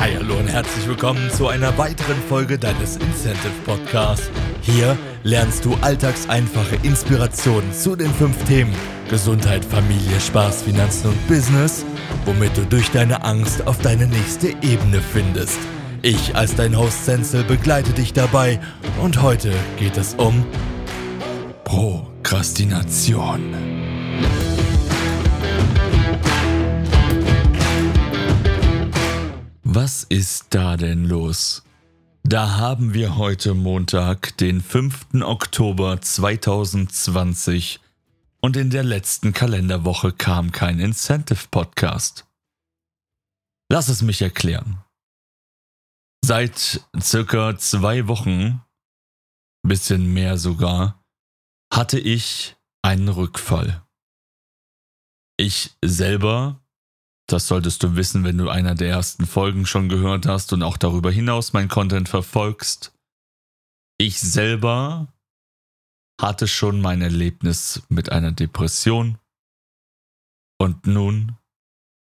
Hi, hallo und herzlich willkommen zu einer weiteren Folge deines Incentive Podcasts. Hier lernst du alltagseinfache Inspirationen zu den fünf Themen Gesundheit, Familie, Spaß, Finanzen und Business, womit du durch deine Angst auf deine nächste Ebene findest. Ich als dein Host Senzel begleite dich dabei und heute geht es um Prokrastination. Was ist da denn los? Da haben wir heute Montag, den 5. Oktober 2020 und in der letzten Kalenderwoche kam kein Incentive Podcast. Lass es mich erklären. Seit circa zwei Wochen, bisschen mehr sogar, hatte ich einen Rückfall. Ich selber das solltest du wissen, wenn du einer der ersten Folgen schon gehört hast und auch darüber hinaus mein Content verfolgst. Ich selber hatte schon mein Erlebnis mit einer Depression und nun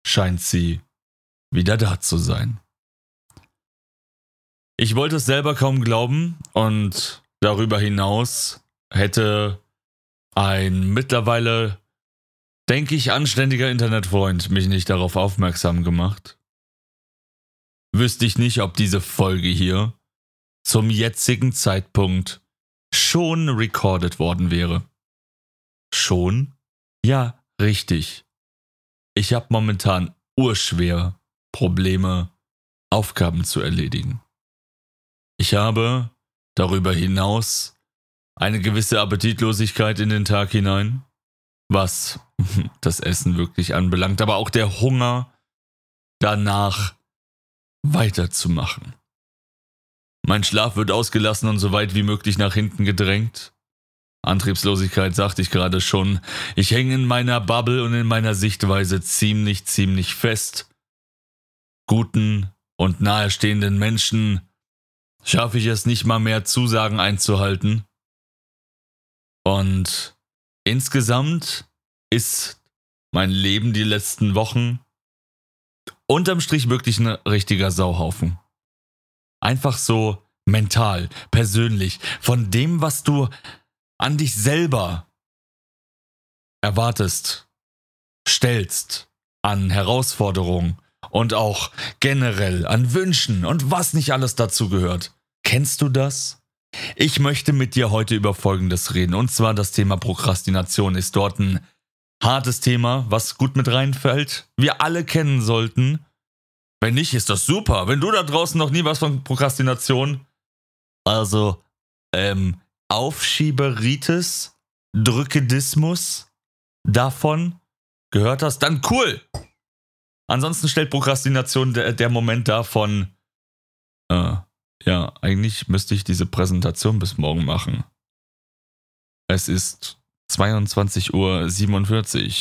scheint sie wieder da zu sein. Ich wollte es selber kaum glauben und darüber hinaus hätte ein mittlerweile denke ich, anständiger Internetfreund mich nicht darauf aufmerksam gemacht, wüsste ich nicht, ob diese Folge hier zum jetzigen Zeitpunkt schon recorded worden wäre. Schon? Ja, richtig. Ich habe momentan urschwer Probleme, Aufgaben zu erledigen. Ich habe darüber hinaus eine gewisse Appetitlosigkeit in den Tag hinein was das Essen wirklich anbelangt, aber auch der Hunger danach weiterzumachen. Mein Schlaf wird ausgelassen und so weit wie möglich nach hinten gedrängt. Antriebslosigkeit sagte ich gerade schon. Ich hänge in meiner Bubble und in meiner Sichtweise ziemlich, ziemlich fest. Guten und nahestehenden Menschen schaffe ich es nicht mal mehr, Zusagen einzuhalten. Und insgesamt ist mein Leben die letzten Wochen unterm Strich wirklich ein richtiger Sauhaufen. Einfach so mental, persönlich, von dem, was du an dich selber erwartest, stellst, an Herausforderungen und auch generell an Wünschen und was nicht alles dazu gehört. Kennst du das? Ich möchte mit dir heute über Folgendes reden. Und zwar das Thema Prokrastination ist dort ein hartes Thema, was gut mit reinfällt. Wir alle kennen sollten. Wenn nicht, ist das super. Wenn du da draußen noch nie was von Prokrastination, also ähm, Aufschieberitis, Drückedismus davon gehört hast, dann cool. Ansonsten stellt Prokrastination der, der Moment davon, äh, ja, eigentlich müsste ich diese Präsentation bis morgen machen. Es ist 22.47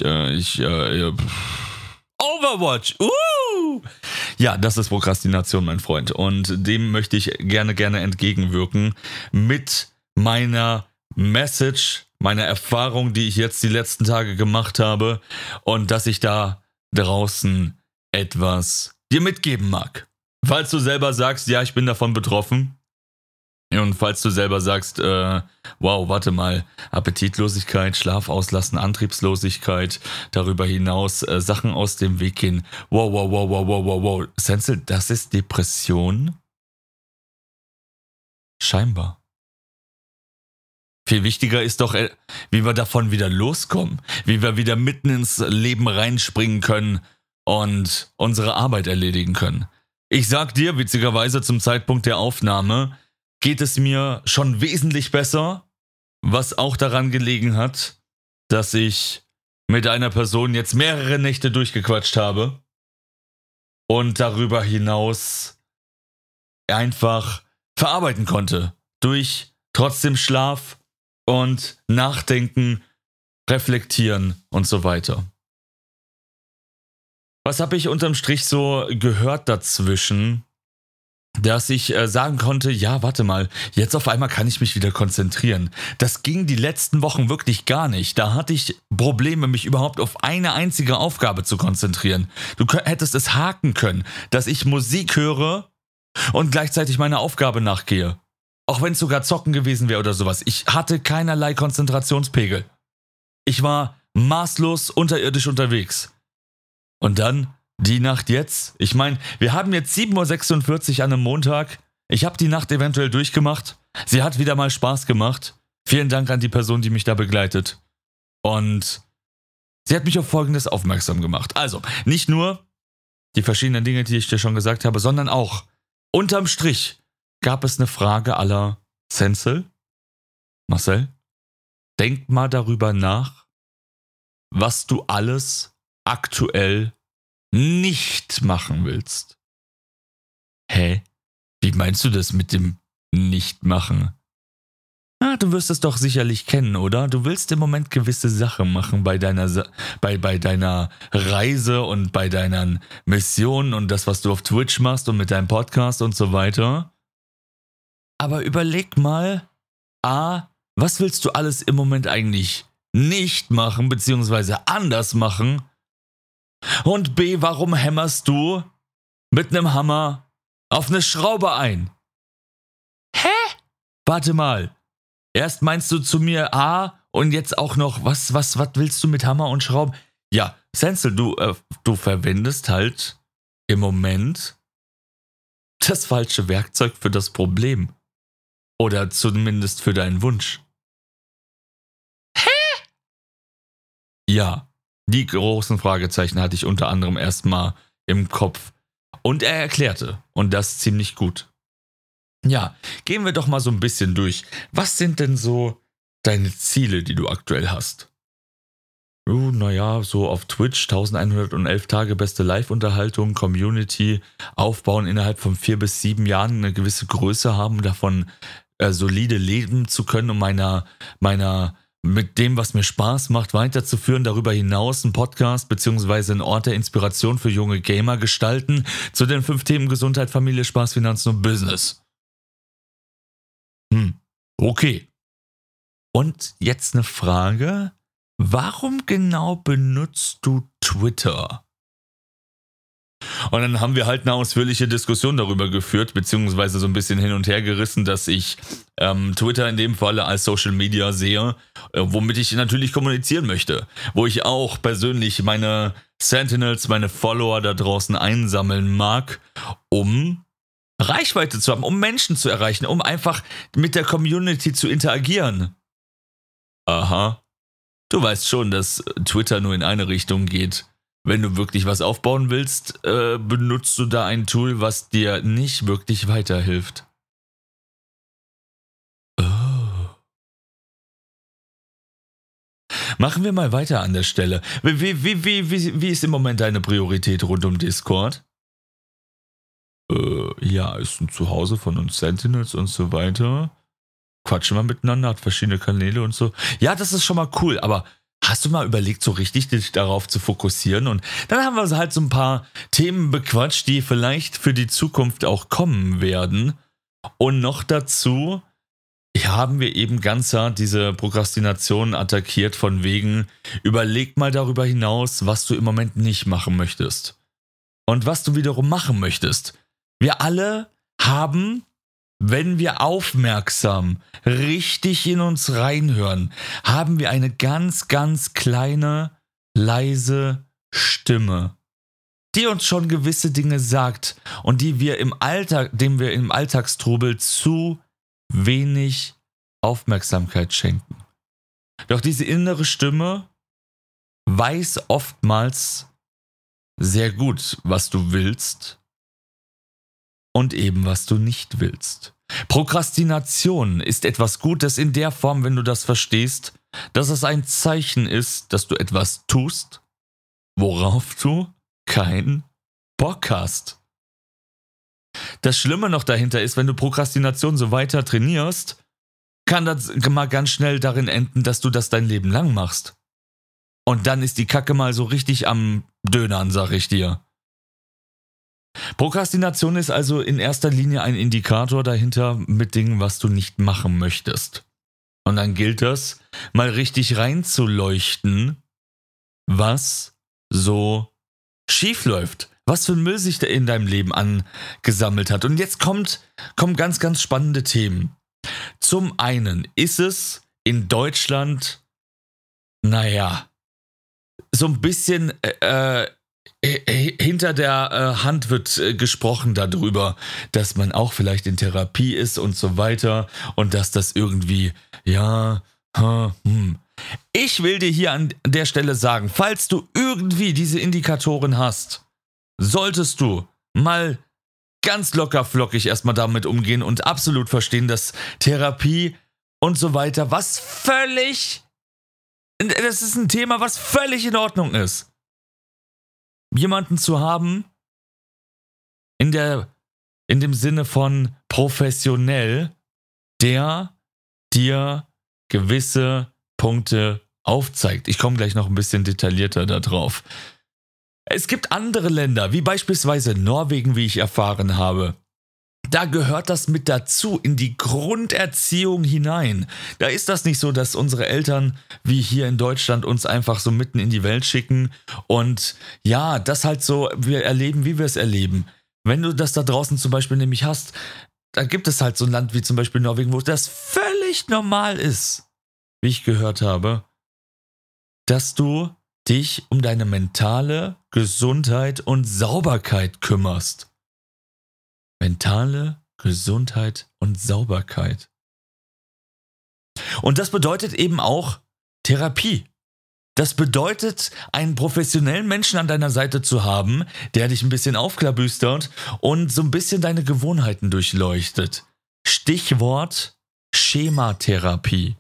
Uhr. Äh, ich, äh, Overwatch! Uh! Ja, das ist Prokrastination, mein Freund. Und dem möchte ich gerne, gerne entgegenwirken mit meiner Message, meiner Erfahrung, die ich jetzt die letzten Tage gemacht habe und dass ich da draußen etwas dir mitgeben mag. Falls du selber sagst, ja, ich bin davon betroffen. Und falls du selber sagst, äh, wow, warte mal, Appetitlosigkeit, Schlaf auslassen, Antriebslosigkeit, darüber hinaus äh, Sachen aus dem Weg gehen. Wow, wow, wow, wow, wow, wow, wow. Senzel, das ist Depression? Scheinbar. Viel wichtiger ist doch, äh, wie wir davon wieder loskommen, wie wir wieder mitten ins Leben reinspringen können und unsere Arbeit erledigen können. Ich sag dir, witzigerweise zum Zeitpunkt der Aufnahme, geht es mir schon wesentlich besser, was auch daran gelegen hat, dass ich mit einer Person jetzt mehrere Nächte durchgequatscht habe und darüber hinaus einfach verarbeiten konnte. Durch trotzdem Schlaf und Nachdenken, Reflektieren und so weiter. Was habe ich unterm Strich so gehört dazwischen? dass ich äh, sagen konnte, ja, warte mal, jetzt auf einmal kann ich mich wieder konzentrieren. Das ging die letzten Wochen wirklich gar nicht. Da hatte ich Probleme, mich überhaupt auf eine einzige Aufgabe zu konzentrieren. Du hättest es haken können, dass ich Musik höre und gleichzeitig meiner Aufgabe nachgehe. Auch wenn es sogar zocken gewesen wäre oder sowas. Ich hatte keinerlei Konzentrationspegel. Ich war maßlos unterirdisch unterwegs. Und dann die Nacht jetzt. Ich meine, wir haben jetzt 7.46 Uhr an einem Montag. Ich habe die Nacht eventuell durchgemacht. Sie hat wieder mal Spaß gemacht. Vielen Dank an die Person, die mich da begleitet. Und sie hat mich auf Folgendes aufmerksam gemacht. Also, nicht nur die verschiedenen Dinge, die ich dir schon gesagt habe, sondern auch unterm Strich gab es eine Frage aller Senzel. Marcel, denk mal darüber nach, was du alles aktuell nicht machen willst. Hä? Wie meinst du das mit dem Nicht-Machen? Ah, du wirst es doch sicherlich kennen, oder? Du willst im Moment gewisse Sachen machen bei deiner, bei, bei deiner Reise und bei deinen Missionen und das, was du auf Twitch machst und mit deinem Podcast und so weiter. Aber überleg mal, A, was willst du alles im Moment eigentlich nicht machen, beziehungsweise anders machen, und B, warum hämmerst du mit einem Hammer auf eine Schraube ein? Hä? Warte mal. Erst meinst du zu mir A und jetzt auch noch, was, was, was willst du mit Hammer und Schrauben? Ja, Sensel, du, äh, du verwendest halt im Moment das falsche Werkzeug für das Problem. Oder zumindest für deinen Wunsch. Hä? Ja, die großen Fragezeichen hatte ich unter anderem erstmal im Kopf. Und er erklärte, und das ziemlich gut. Ja, gehen wir doch mal so ein bisschen durch. Was sind denn so deine Ziele, die du aktuell hast? Uh, naja, so auf Twitch 1111 Tage beste Live-Unterhaltung, Community aufbauen innerhalb von vier bis sieben Jahren eine gewisse Größe haben, davon äh, solide leben zu können, um meiner, meiner mit dem, was mir Spaß macht, weiterzuführen, darüber hinaus einen Podcast bzw. einen Ort der Inspiration für junge Gamer gestalten zu den fünf Themen Gesundheit, Familie, Spaß, Finanzen und Business. Hm, okay. Und jetzt eine Frage. Warum genau benutzt du Twitter? Und dann haben wir halt eine ausführliche Diskussion darüber geführt, beziehungsweise so ein bisschen hin und her gerissen, dass ich ähm, Twitter in dem Falle als Social Media sehe, äh, womit ich natürlich kommunizieren möchte. Wo ich auch persönlich meine Sentinels, meine Follower da draußen einsammeln mag, um Reichweite zu haben, um Menschen zu erreichen, um einfach mit der Community zu interagieren. Aha. Du weißt schon, dass Twitter nur in eine Richtung geht wenn du wirklich was aufbauen willst, äh, benutzt du da ein Tool, was dir nicht wirklich weiterhilft. Oh. Machen wir mal weiter an der Stelle. Wie, wie, wie, wie, wie ist im Moment deine Priorität rund um Discord? Äh, ja, ist ein Zuhause von uns Sentinels und so weiter. Quatschen wir miteinander, hat verschiedene Kanäle und so. Ja, das ist schon mal cool, aber Hast du mal überlegt, so richtig dich darauf zu fokussieren? Und dann haben wir halt so ein paar Themen bequatscht, die vielleicht für die Zukunft auch kommen werden. Und noch dazu haben wir eben ganz hart diese Prokrastination attackiert von wegen, überleg mal darüber hinaus, was du im Moment nicht machen möchtest. Und was du wiederum machen möchtest. Wir alle haben wenn wir aufmerksam richtig in uns reinhören, haben wir eine ganz, ganz kleine, leise Stimme, die uns schon gewisse Dinge sagt und die wir im Alltag, dem wir im Alltagstrubel zu wenig Aufmerksamkeit schenken. Doch diese innere Stimme weiß oftmals sehr gut, was du willst und eben was du nicht willst. Prokrastination ist etwas Gutes in der Form, wenn du das verstehst, dass es ein Zeichen ist, dass du etwas tust, worauf du keinen Bock hast. Das Schlimme noch dahinter ist, wenn du Prokrastination so weiter trainierst, kann das mal ganz schnell darin enden, dass du das dein Leben lang machst. Und dann ist die Kacke mal so richtig am Dönern, sag ich dir. Prokrastination ist also in erster Linie ein Indikator dahinter mit Dingen, was du nicht machen möchtest. Und dann gilt es, mal richtig reinzuleuchten, was so schief läuft, was für ein Müll sich da in deinem Leben angesammelt hat. Und jetzt kommt, kommen ganz, ganz spannende Themen. Zum einen ist es in Deutschland, naja, so ein bisschen äh, äh, hinter der äh, Hand wird äh, gesprochen darüber, dass man auch vielleicht in Therapie ist und so weiter und dass das irgendwie, ja, hm. Ich will dir hier an der Stelle sagen, falls du irgendwie diese Indikatoren hast, solltest du mal ganz locker flockig erstmal damit umgehen und absolut verstehen, dass Therapie und so weiter, was völlig, das ist ein Thema, was völlig in Ordnung ist jemanden zu haben, in der, in dem Sinne von professionell, der dir gewisse Punkte aufzeigt. Ich komme gleich noch ein bisschen detaillierter darauf. Es gibt andere Länder, wie beispielsweise Norwegen, wie ich erfahren habe, da gehört das mit dazu, in die Grunderziehung hinein. Da ist das nicht so, dass unsere Eltern wie hier in Deutschland uns einfach so mitten in die Welt schicken und ja, das halt so, wir erleben, wie wir es erleben. Wenn du das da draußen zum Beispiel nämlich hast, da gibt es halt so ein Land wie zum Beispiel Norwegen, wo das völlig normal ist, wie ich gehört habe, dass du dich um deine mentale Gesundheit und Sauberkeit kümmerst mentale Gesundheit und Sauberkeit. Und das bedeutet eben auch Therapie. Das bedeutet, einen professionellen Menschen an deiner Seite zu haben, der dich ein bisschen aufklabüstert und so ein bisschen deine Gewohnheiten durchleuchtet. Stichwort Schematherapie.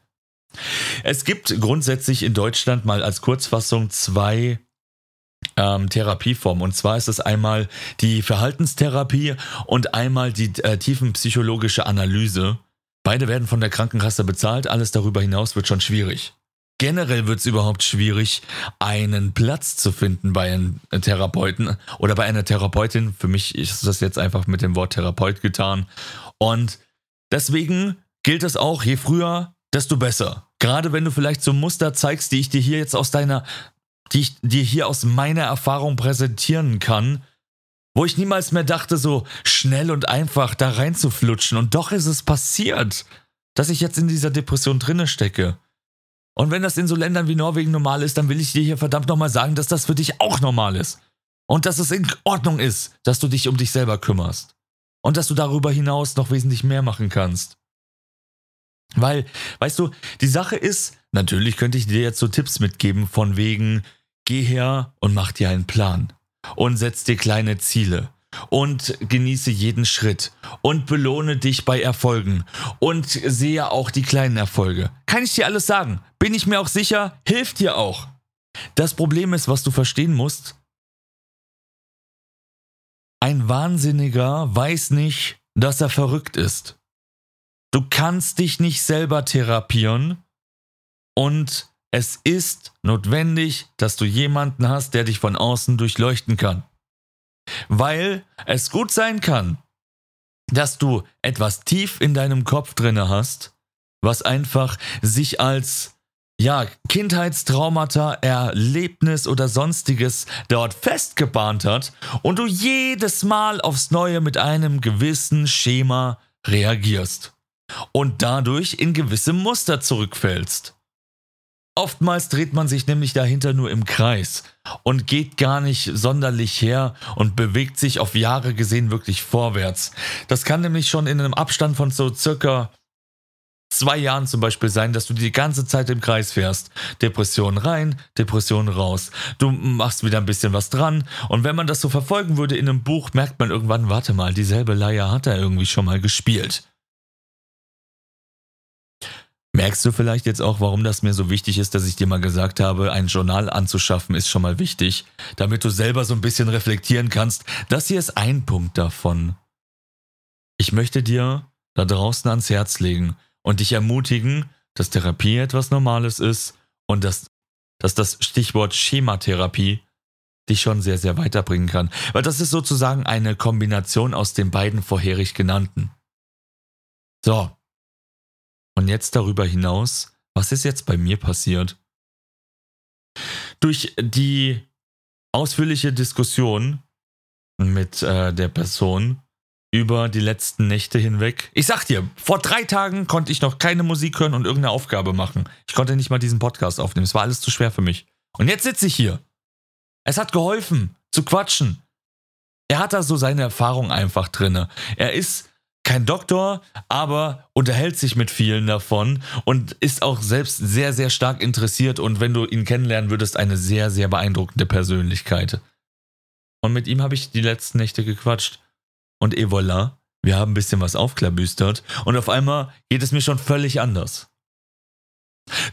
Es gibt grundsätzlich in Deutschland mal als Kurzfassung zwei ähm, Therapieform. Und zwar ist es einmal die Verhaltenstherapie und einmal die äh, tiefenpsychologische Analyse. Beide werden von der Krankenkasse bezahlt, alles darüber hinaus wird schon schwierig. Generell wird es überhaupt schwierig, einen Platz zu finden bei einem Therapeuten oder bei einer Therapeutin. Für mich ist das jetzt einfach mit dem Wort Therapeut getan. Und deswegen gilt es auch, je früher, desto besser. Gerade wenn du vielleicht so Muster zeigst, die ich dir hier jetzt aus deiner die ich dir hier aus meiner Erfahrung präsentieren kann, wo ich niemals mehr dachte, so schnell und einfach da reinzuflutschen. Und doch ist es passiert, dass ich jetzt in dieser Depression drinne stecke. Und wenn das in so Ländern wie Norwegen normal ist, dann will ich dir hier verdammt nochmal sagen, dass das für dich auch normal ist. Und dass es in Ordnung ist, dass du dich um dich selber kümmerst. Und dass du darüber hinaus noch wesentlich mehr machen kannst. Weil, weißt du, die Sache ist, natürlich könnte ich dir jetzt so Tipps mitgeben von wegen, Geh her und mach dir einen Plan und setz dir kleine Ziele und genieße jeden Schritt und belohne dich bei Erfolgen und sehe auch die kleinen Erfolge. Kann ich dir alles sagen? Bin ich mir auch sicher, hilft dir auch. Das Problem ist, was du verstehen musst, ein Wahnsinniger weiß nicht, dass er verrückt ist. Du kannst dich nicht selber therapieren und es ist notwendig, dass du jemanden hast, der dich von außen durchleuchten kann. Weil es gut sein kann, dass du etwas tief in deinem Kopf drinne hast, was einfach sich als ja, Kindheitstraumata, Erlebnis oder sonstiges dort festgebahnt hat und du jedes Mal aufs Neue mit einem gewissen Schema reagierst und dadurch in gewisse Muster zurückfällst. Oftmals dreht man sich nämlich dahinter nur im Kreis und geht gar nicht sonderlich her und bewegt sich auf Jahre gesehen wirklich vorwärts. Das kann nämlich schon in einem Abstand von so circa zwei Jahren zum Beispiel sein, dass du die ganze Zeit im Kreis fährst. Depression rein, Depression raus. Du machst wieder ein bisschen was dran. Und wenn man das so verfolgen würde in einem Buch, merkt man irgendwann, warte mal, dieselbe Leier hat er irgendwie schon mal gespielt. Merkst du vielleicht jetzt auch, warum das mir so wichtig ist, dass ich dir mal gesagt habe, ein Journal anzuschaffen ist schon mal wichtig, damit du selber so ein bisschen reflektieren kannst. Das hier ist ein Punkt davon. Ich möchte dir da draußen ans Herz legen und dich ermutigen, dass Therapie etwas Normales ist und dass, dass das Stichwort Schematherapie dich schon sehr, sehr weiterbringen kann. Weil das ist sozusagen eine Kombination aus den beiden vorherig genannten. So. Und jetzt darüber hinaus, was ist jetzt bei mir passiert? Durch die ausführliche Diskussion mit äh, der Person über die letzten Nächte hinweg. Ich sag dir, vor drei Tagen konnte ich noch keine Musik hören und irgendeine Aufgabe machen. Ich konnte nicht mal diesen Podcast aufnehmen. Es war alles zu schwer für mich. Und jetzt sitze ich hier. Es hat geholfen, zu quatschen. Er hat da so seine Erfahrung einfach drinne. Er ist kein Doktor, aber unterhält sich mit vielen davon und ist auch selbst sehr, sehr stark interessiert und wenn du ihn kennenlernen würdest, eine sehr, sehr beeindruckende Persönlichkeit. Und mit ihm habe ich die letzten Nächte gequatscht. Und et voilà, wir haben ein bisschen was aufklabüstert und auf einmal geht es mir schon völlig anders.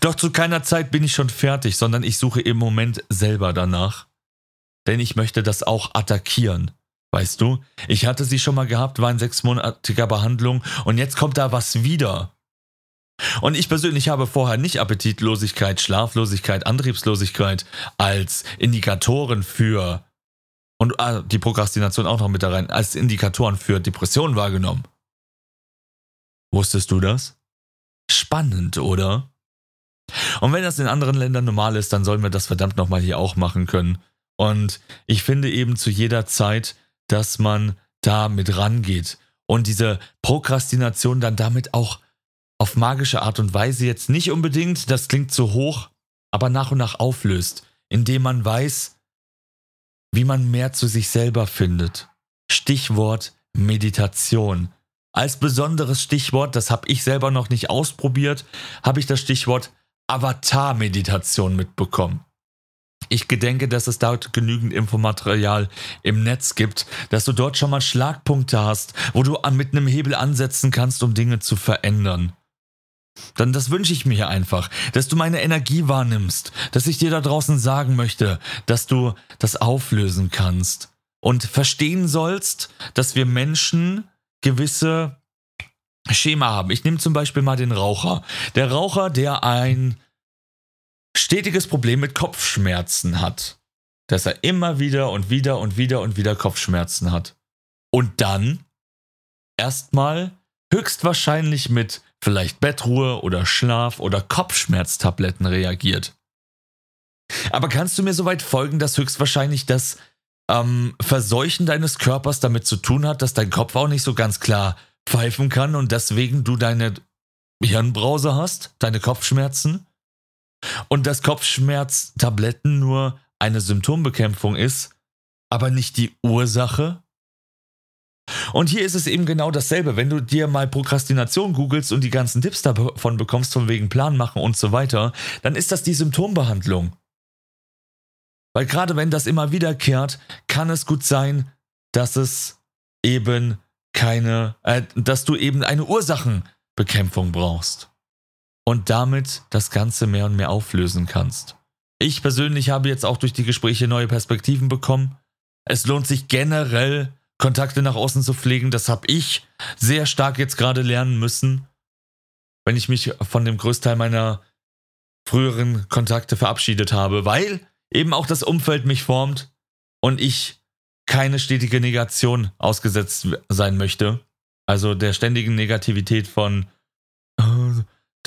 Doch zu keiner Zeit bin ich schon fertig, sondern ich suche im Moment selber danach. Denn ich möchte das auch attackieren. Weißt du, ich hatte sie schon mal gehabt, war in sechsmonatiger Behandlung und jetzt kommt da was wieder. Und ich persönlich habe vorher nicht Appetitlosigkeit, Schlaflosigkeit, Antriebslosigkeit als Indikatoren für und ah, die Prokrastination auch noch mit da rein, als Indikatoren für Depressionen wahrgenommen. Wusstest du das? Spannend, oder? Und wenn das in anderen Ländern normal ist, dann sollen wir das verdammt nochmal hier auch machen können. Und ich finde eben zu jeder Zeit, dass man da mit rangeht und diese Prokrastination dann damit auch auf magische Art und Weise jetzt nicht unbedingt, das klingt zu hoch, aber nach und nach auflöst, indem man weiß, wie man mehr zu sich selber findet. Stichwort Meditation. Als besonderes Stichwort, das habe ich selber noch nicht ausprobiert, habe ich das Stichwort Avatar-Meditation mitbekommen. Ich gedenke, dass es dort genügend Infomaterial im Netz gibt, dass du dort schon mal Schlagpunkte hast, wo du mit einem Hebel ansetzen kannst, um Dinge zu verändern. Dann das wünsche ich mir einfach, dass du meine Energie wahrnimmst, dass ich dir da draußen sagen möchte, dass du das auflösen kannst und verstehen sollst, dass wir Menschen gewisse Schema haben. Ich nehme zum Beispiel mal den Raucher. Der Raucher, der ein stetiges Problem mit Kopfschmerzen hat. Dass er immer wieder und wieder und wieder und wieder Kopfschmerzen hat. Und dann erstmal höchstwahrscheinlich mit vielleicht Bettruhe oder Schlaf oder Kopfschmerztabletten reagiert. Aber kannst du mir soweit folgen, dass höchstwahrscheinlich das ähm, Verseuchen deines Körpers damit zu tun hat, dass dein Kopf auch nicht so ganz klar pfeifen kann und deswegen du deine Hirnbrause hast, deine Kopfschmerzen? Und dass Kopfschmerztabletten nur eine Symptombekämpfung ist, aber nicht die Ursache? Und hier ist es eben genau dasselbe. Wenn du dir mal Prokrastination googelst und die ganzen Tipps davon bekommst, von wegen Plan machen und so weiter, dann ist das die Symptombehandlung. Weil gerade wenn das immer wiederkehrt, kann es gut sein, dass es eben keine, äh, dass du eben eine Ursachenbekämpfung brauchst. Und damit das Ganze mehr und mehr auflösen kannst. Ich persönlich habe jetzt auch durch die Gespräche neue Perspektiven bekommen. Es lohnt sich generell, Kontakte nach außen zu pflegen. Das habe ich sehr stark jetzt gerade lernen müssen, wenn ich mich von dem Größteil meiner früheren Kontakte verabschiedet habe, weil eben auch das Umfeld mich formt und ich keine stetige Negation ausgesetzt sein möchte. Also der ständigen Negativität von,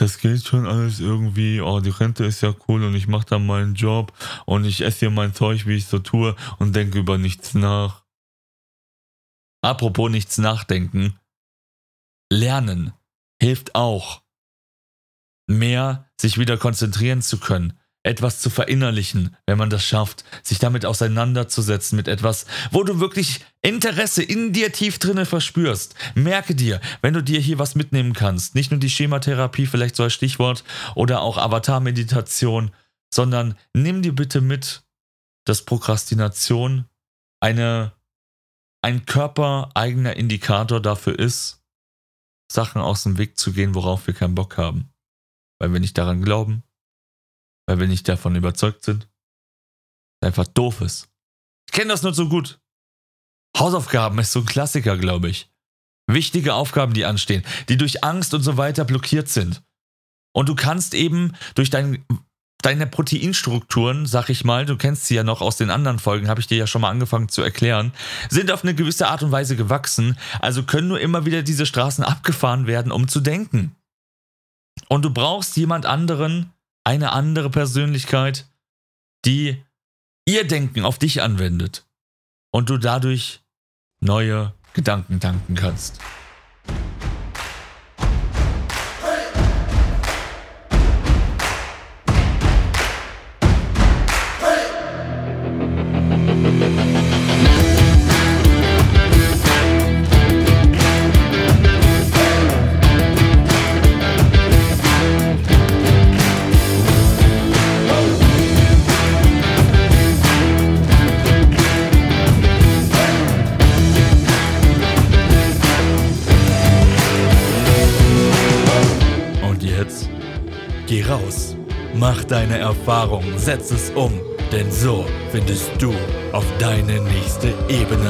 das geht schon alles irgendwie, oh, die Rente ist ja cool und ich mache da meinen Job und ich esse hier mein Zeug, wie ich so tue und denke über nichts nach. Apropos nichts nachdenken. Lernen hilft auch, mehr sich wieder konzentrieren zu können, etwas zu verinnerlichen, wenn man das schafft, sich damit auseinanderzusetzen mit etwas, wo du wirklich Interesse in dir tief drinne verspürst. Merke dir, wenn du dir hier was mitnehmen kannst, nicht nur die Schematherapie, vielleicht so als Stichwort, oder auch Avatar-Meditation, sondern nimm dir bitte mit, dass Prokrastination eine ein körpereigener Indikator dafür ist, Sachen aus dem Weg zu gehen, worauf wir keinen Bock haben. Weil wir nicht daran glauben, weil wir nicht davon überzeugt sind. Einfach doof ist. Ich kenne das nur so gut. Hausaufgaben ist so ein Klassiker, glaube ich. Wichtige Aufgaben, die anstehen, die durch Angst und so weiter blockiert sind. Und du kannst eben durch dein deine Proteinstrukturen, sag ich mal, du kennst sie ja noch aus den anderen Folgen, habe ich dir ja schon mal angefangen zu erklären, sind auf eine gewisse Art und Weise gewachsen. Also können nur immer wieder diese Straßen abgefahren werden, um zu denken. Und du brauchst jemand anderen, eine andere Persönlichkeit, die ihr Denken auf dich anwendet und du dadurch neue Gedanken tanken kannst. Deine Erfahrung, setz es um, denn so findest du auf deine nächste Ebene.